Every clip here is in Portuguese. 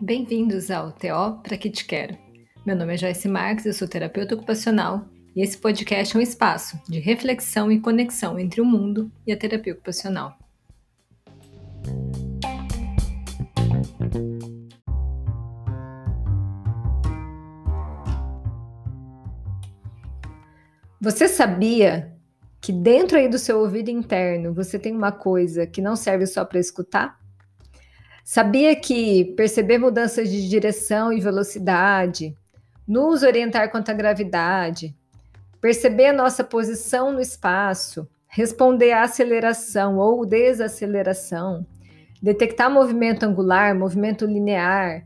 Bem-vindos ao TO Para Que Te Quero. Meu nome é Joyce Marques, eu sou terapeuta ocupacional e esse podcast é um espaço de reflexão e conexão entre o mundo e a terapia ocupacional. Você sabia que dentro aí do seu ouvido interno você tem uma coisa que não serve só para escutar? Sabia que perceber mudanças de direção e velocidade, nos orientar quanto à gravidade, perceber a nossa posição no espaço, responder à aceleração ou desaceleração, detectar movimento angular, movimento linear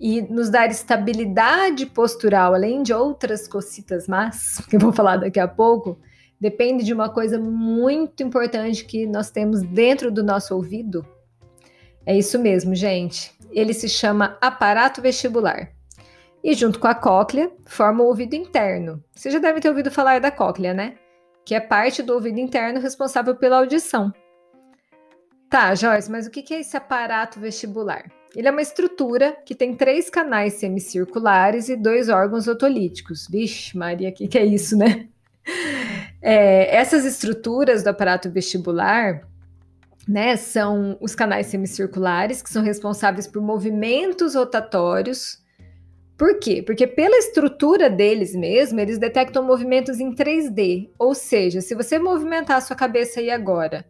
e nos dar estabilidade postural, além de outras cocitas más, que eu vou falar daqui a pouco, depende de uma coisa muito importante que nós temos dentro do nosso ouvido, é isso mesmo, gente. Ele se chama aparato vestibular. E junto com a cóclea, forma o ouvido interno. Você já deve ter ouvido falar da cóclea, né? Que é parte do ouvido interno responsável pela audição. Tá, Joyce, mas o que é esse aparato vestibular? Ele é uma estrutura que tem três canais semicirculares e dois órgãos otolíticos. Vixe, Maria, o que, que é isso, né? É, essas estruturas do aparato vestibular né, são os canais semicirculares, que são responsáveis por movimentos rotatórios. Por quê? Porque pela estrutura deles mesmo, eles detectam movimentos em 3D. Ou seja, se você movimentar a sua cabeça aí agora,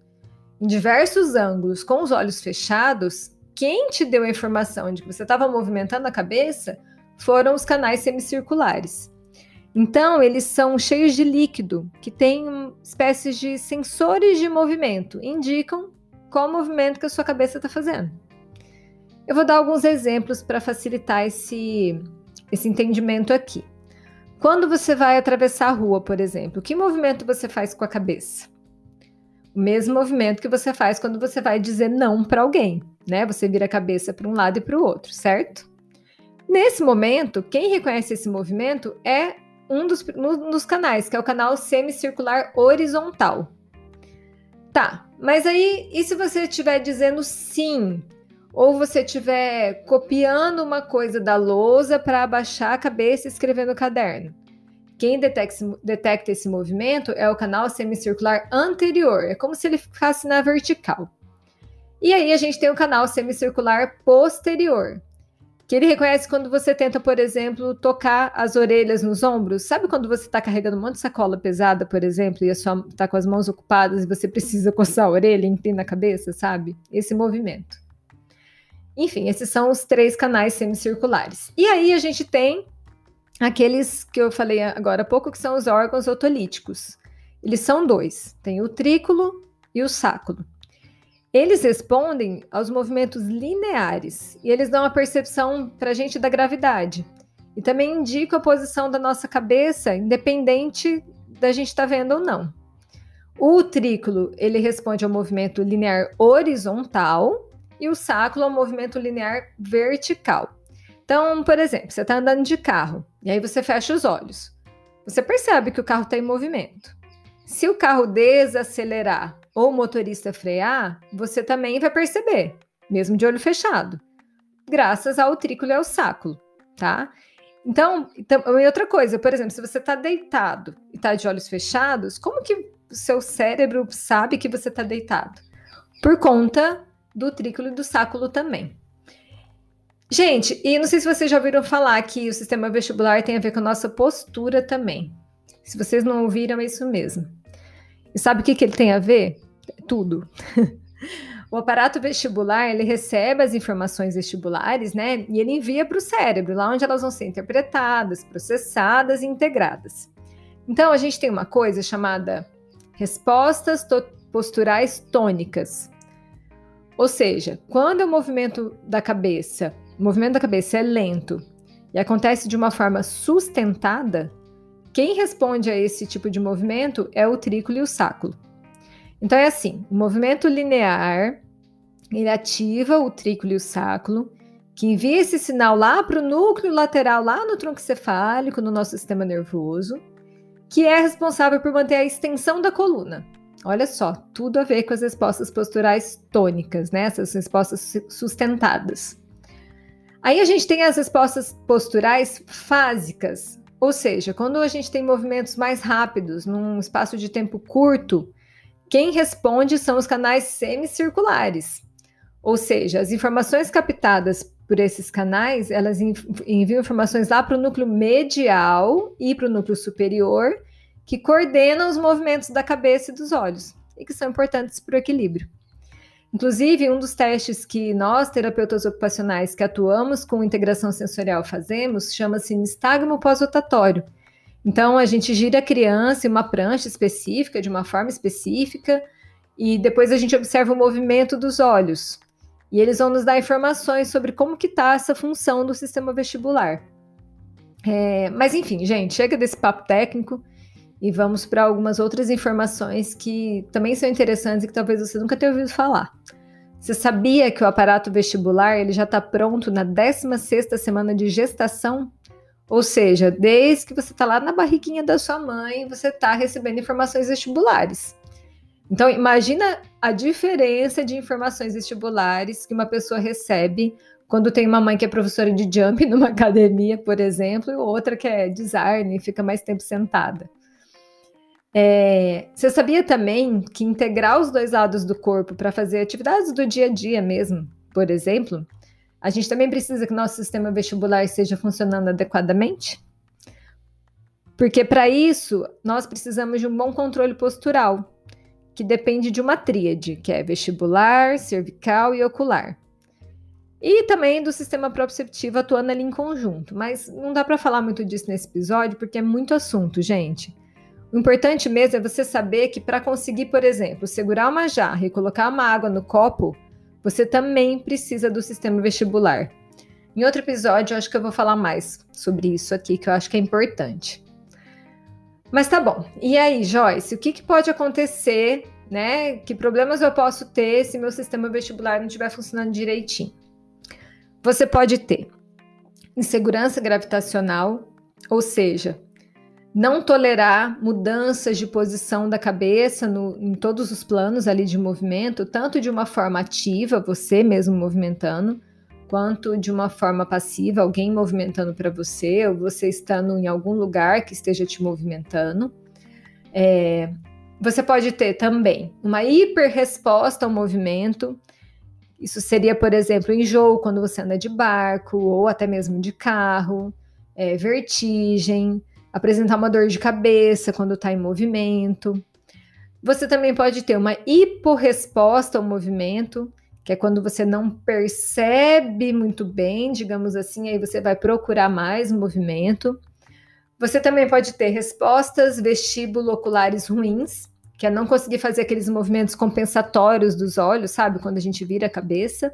em diversos ângulos, com os olhos fechados, quem te deu a informação de que você estava movimentando a cabeça foram os canais semicirculares. Então, eles são cheios de líquido, que tem espécies de sensores de movimento, indicam qual movimento que a sua cabeça está fazendo. Eu vou dar alguns exemplos para facilitar esse, esse entendimento aqui. Quando você vai atravessar a rua, por exemplo, que movimento você faz com a cabeça? O mesmo movimento que você faz quando você vai dizer não para alguém, né? Você vira a cabeça para um lado e para o outro, certo? Nesse momento, quem reconhece esse movimento é um dos, canais, que é o canal semicircular horizontal. Tá, mas aí, e se você estiver dizendo sim? Ou você estiver copiando uma coisa da lousa para abaixar a cabeça e escrever no caderno? Quem detecta esse movimento é o canal semicircular anterior, é como se ele ficasse na vertical. E aí a gente tem o canal semicircular posterior, que ele reconhece quando você tenta, por exemplo, tocar as orelhas nos ombros. Sabe quando você está carregando um monte de sacola pesada, por exemplo, e a sua está com as mãos ocupadas e você precisa coçar a orelha, inclina a cabeça, sabe? Esse movimento. Enfim, esses são os três canais semicirculares. E aí a gente tem aqueles que eu falei agora há pouco, que são os órgãos otolíticos. Eles são dois: tem o trículo e o sáculo. Eles respondem aos movimentos lineares e eles dão a percepção para a gente da gravidade. E também indicam a posição da nossa cabeça, independente da gente estar tá vendo ou não. O trículo, ele responde ao movimento linear horizontal e o sáculo ao movimento linear vertical. Então, por exemplo, você está andando de carro e aí você fecha os olhos. Você percebe que o carro está em movimento. Se o carro desacelerar ou o motorista frear, você também vai perceber, mesmo de olho fechado, graças ao trículo e ao sáculo, tá? Então, então e outra coisa, por exemplo, se você está deitado e está de olhos fechados, como que o seu cérebro sabe que você está deitado? Por conta do trículo e do sáculo também. Gente, e não sei se vocês já ouviram falar que o sistema vestibular tem a ver com a nossa postura também. Se vocês não ouviram, é isso mesmo. E sabe o que, que ele tem a ver? Tudo. o aparato vestibular, ele recebe as informações vestibulares, né? E ele envia para o cérebro, lá onde elas vão ser interpretadas, processadas e integradas. Então, a gente tem uma coisa chamada respostas posturais tônicas. Ou seja, quando o movimento da cabeça, o movimento da cabeça é lento e acontece de uma forma sustentada, quem responde a esse tipo de movimento é o trículo e o sáculo. Então é assim, o movimento linear, ele ativa o trículo e o sáculo, que envia esse sinal lá para o núcleo lateral, lá no tronco cefálico, no nosso sistema nervoso, que é responsável por manter a extensão da coluna. Olha só, tudo a ver com as respostas posturais tônicas, né? Essas respostas sustentadas. Aí a gente tem as respostas posturais fásicas, ou seja, quando a gente tem movimentos mais rápidos num espaço de tempo curto, quem responde são os canais semicirculares. Ou seja, as informações captadas por esses canais, elas enviam informações lá para o núcleo medial e para o núcleo superior, que coordenam os movimentos da cabeça e dos olhos, e que são importantes para o equilíbrio. Inclusive, um dos testes que nós, terapeutas ocupacionais que atuamos com integração sensorial, fazemos chama-se nistagmo pós-rotatório. Então, a gente gira a criança em uma prancha específica, de uma forma específica, e depois a gente observa o movimento dos olhos. E eles vão nos dar informações sobre como que está essa função do sistema vestibular. É, mas enfim, gente, chega desse papo técnico e vamos para algumas outras informações que também são interessantes e que talvez você nunca tenha ouvido falar. Você sabia que o aparato vestibular ele já está pronto na 16ª semana de gestação? Ou seja, desde que você está lá na barriguinha da sua mãe, você está recebendo informações vestibulares. Então, imagina a diferença de informações vestibulares que uma pessoa recebe quando tem uma mãe que é professora de jump numa academia, por exemplo, e outra que é design e fica mais tempo sentada. É, você sabia também que integrar os dois lados do corpo para fazer atividades do dia a dia mesmo, por exemplo, a gente também precisa que nosso sistema vestibular esteja funcionando adequadamente? Porque para isso, nós precisamos de um bom controle postural, que depende de uma tríade, que é vestibular, cervical e ocular. E também do sistema proprioceptivo atuando ali em conjunto, mas não dá para falar muito disso nesse episódio porque é muito assunto, gente. O importante mesmo é você saber que para conseguir, por exemplo, segurar uma jarra e colocar uma água no copo, você também precisa do sistema vestibular. Em outro episódio, eu acho que eu vou falar mais sobre isso aqui, que eu acho que é importante. Mas tá bom. E aí, Joyce, o que, que pode acontecer, né? Que problemas eu posso ter se meu sistema vestibular não estiver funcionando direitinho? Você pode ter insegurança gravitacional, ou seja, não tolerar mudanças de posição da cabeça no, em todos os planos ali de movimento, tanto de uma forma ativa, você mesmo movimentando, quanto de uma forma passiva, alguém movimentando para você, ou você estando em algum lugar que esteja te movimentando. É, você pode ter também uma hiperresposta ao movimento. Isso seria, por exemplo, enjoo quando você anda de barco ou até mesmo de carro, é, vertigem apresentar uma dor de cabeça quando está em movimento. Você também pode ter uma hiporresposta ao movimento, que é quando você não percebe muito bem, digamos assim, aí você vai procurar mais movimento. Você também pode ter respostas vestibulo-oculares ruins, que é não conseguir fazer aqueles movimentos compensatórios dos olhos, sabe? Quando a gente vira a cabeça.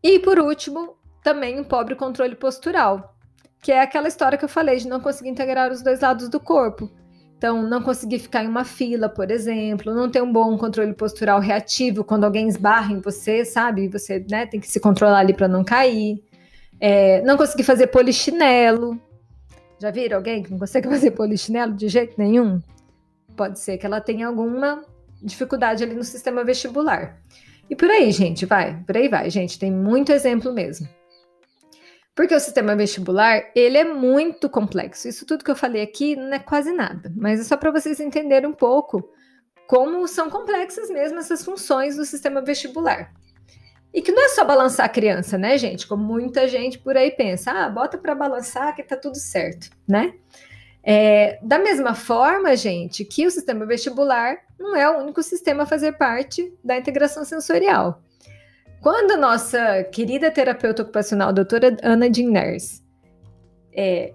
E por último, também um pobre controle postural, que é aquela história que eu falei de não conseguir integrar os dois lados do corpo. Então, não conseguir ficar em uma fila, por exemplo, não ter um bom controle postural reativo quando alguém esbarra em você, sabe? Você né, tem que se controlar ali para não cair. É, não conseguir fazer polichinelo. Já viram alguém que não consegue fazer polichinelo de jeito nenhum? Pode ser que ela tenha alguma dificuldade ali no sistema vestibular. E por aí, gente, vai. Por aí vai, gente. Tem muito exemplo mesmo. Porque o sistema vestibular, ele é muito complexo. Isso tudo que eu falei aqui não é quase nada, mas é só para vocês entenderem um pouco como são complexas mesmo essas funções do sistema vestibular. E que não é só balançar a criança, né, gente? Como muita gente por aí pensa, ah, bota para balançar que tá tudo certo, né? É, da mesma forma, gente, que o sistema vestibular não é o único sistema a fazer parte da integração sensorial. Quando nossa querida terapeuta ocupacional, doutora Ana Diners, é,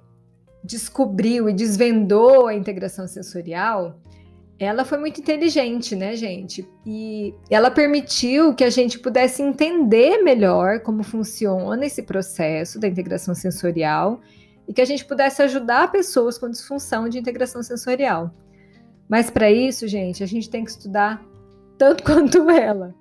descobriu e desvendou a integração sensorial, ela foi muito inteligente, né, gente? E ela permitiu que a gente pudesse entender melhor como funciona esse processo da integração sensorial e que a gente pudesse ajudar pessoas com disfunção de integração sensorial. Mas para isso, gente, a gente tem que estudar tanto quanto ela.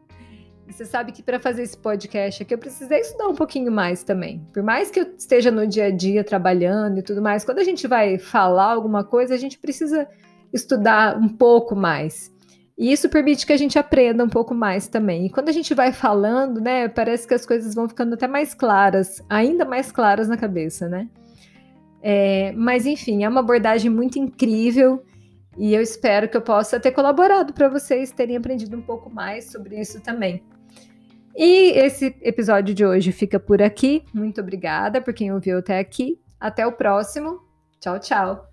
Você sabe que para fazer esse podcast aqui eu precisei estudar um pouquinho mais também. Por mais que eu esteja no dia a dia trabalhando e tudo mais, quando a gente vai falar alguma coisa, a gente precisa estudar um pouco mais. E isso permite que a gente aprenda um pouco mais também. E quando a gente vai falando, né, parece que as coisas vão ficando até mais claras, ainda mais claras na cabeça, né? É, mas enfim, é uma abordagem muito incrível e eu espero que eu possa ter colaborado para vocês terem aprendido um pouco mais sobre isso também. E esse episódio de hoje fica por aqui. Muito obrigada por quem ouviu até aqui. Até o próximo. Tchau, tchau.